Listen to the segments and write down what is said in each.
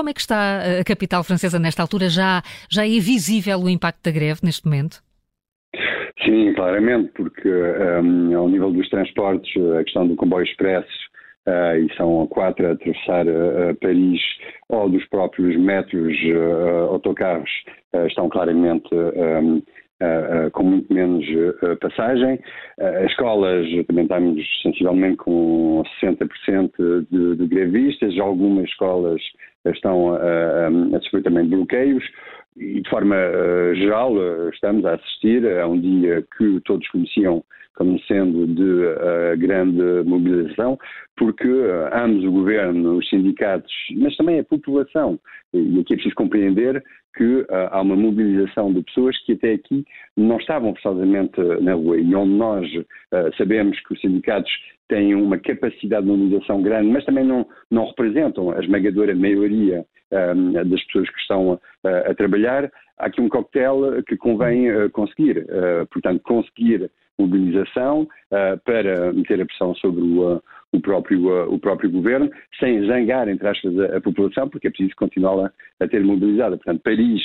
Como é que está a capital francesa nesta altura? Já, já é visível o impacto da greve neste momento? Sim, claramente, porque um, ao nível dos transportes, a questão do comboio expresso, uh, e são quatro a atravessar uh, Paris, ou dos próprios metros, uh, autocarros, estão claramente um, com muito menos passagem. As escolas também estamos sensivelmente com 60% de, de grevistas, algumas escolas estão a sofrer também bloqueios e de forma geral estamos a assistir a um dia que todos conheciam como sendo de uh, grande mobilização, porque ambos o governo, os sindicatos, mas também a população, e aqui é preciso compreender que há uma mobilização de pessoas que até aqui não estavam forçosamente na rua e onde nós sabemos que os sindicatos têm uma capacidade de mobilização grande, mas também não, não representam a esmagadora maioria um, das pessoas que estão a, a, trabalhar, há aqui um coquetel que convém uh, conseguir. Uh, portanto, conseguir mobilização para meter a pressão sobre o, o, próprio, o próprio governo, sem zangar, entre aspas, a, a população, porque é preciso continuá-la a ter mobilizada. Portanto, Paris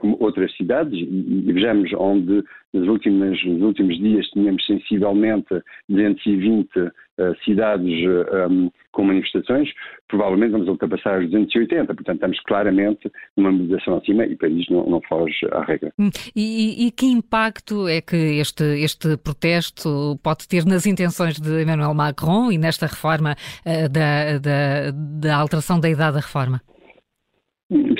como outras cidades, e, vejamos onde nos últimos, nos últimos dias tínhamos sensivelmente 220 uh, cidades um, com manifestações, provavelmente vamos ultrapassar os 280, portanto estamos claramente numa mobilização acima e Paris não, não foge à regra. Hum, e, e, que impacto é que este, este protesto pode ter nas intenções de Emmanuel Macron e nesta reforma uh, da, da, da alteração da idade da reforma?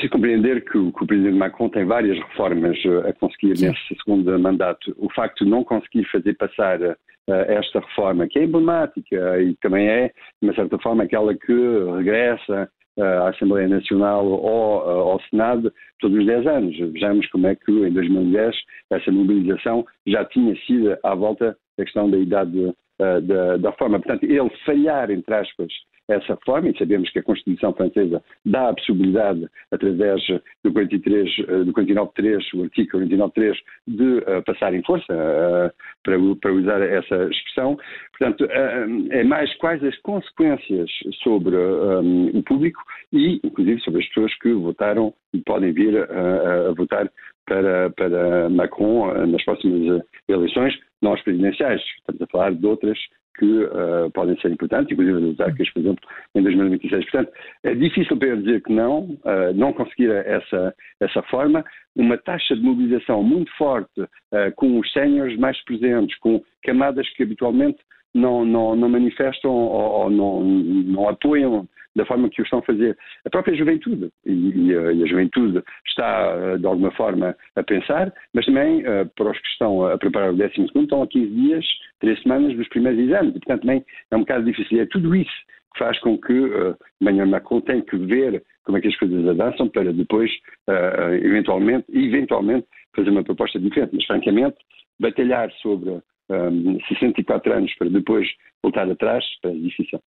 Preciso compreender que o, que o, Presidente Macron tem várias reformas eh, a conseguir Sim. nesse segundo mandato. O facto de não conseguir fazer passar uh, esta reforma, que é emblemática e também é, de uma certa forma, aquela que regressa uh, à Assembleia Nacional ou ao Senado todos os 10 anos. Vejamos como é que em 2010 essa mobilização já tinha sido à volta da questão da idade da, da reforma. Portanto, ele falhar, entre aspas, essa forma, e sabemos que a Constituição francesa dá a possibilidade, através do 43, do 49.3, o artigo 49.3, de uh, passar em força, uh, para, para, usar essa expressão. Portanto, uh, é mais quais as consequências sobre um, o público e, inclusive, sobre as pessoas que votaram e podem vir a votar para, para Macron nas próximas eleições, não as presidenciais. Estamos a falar de outras que uh, podem ser importantes, inclusive as autarcas, por exemplo, em 2026. Portanto, é difícil para eu dizer que não, uh, não conseguir essa, essa forma. Uma taxa de mobilização muito forte, uh, com os séniores mais presentes, com camadas que habitualmente não, não, não manifestam ou, ou não, não apoiam da forma que o estão a fazer. A própria juventude, e, a, e a juventude está, eh, de alguma forma, a pensar, mas também uh, para os que estão a preparar o 12 estão a 15 dias, 3 semanas dos primeiros exames, e portanto também é um bocado difícil. É tudo isso que faz com que uh, Emmanuel Macron tenha que ver como é que as coisas avançam para depois, uh, eventualmente, eventualmente, fazer uma proposta diferente. Mas, francamente, batalhar sobre um, 64 anos para depois voltar atrás é difícil.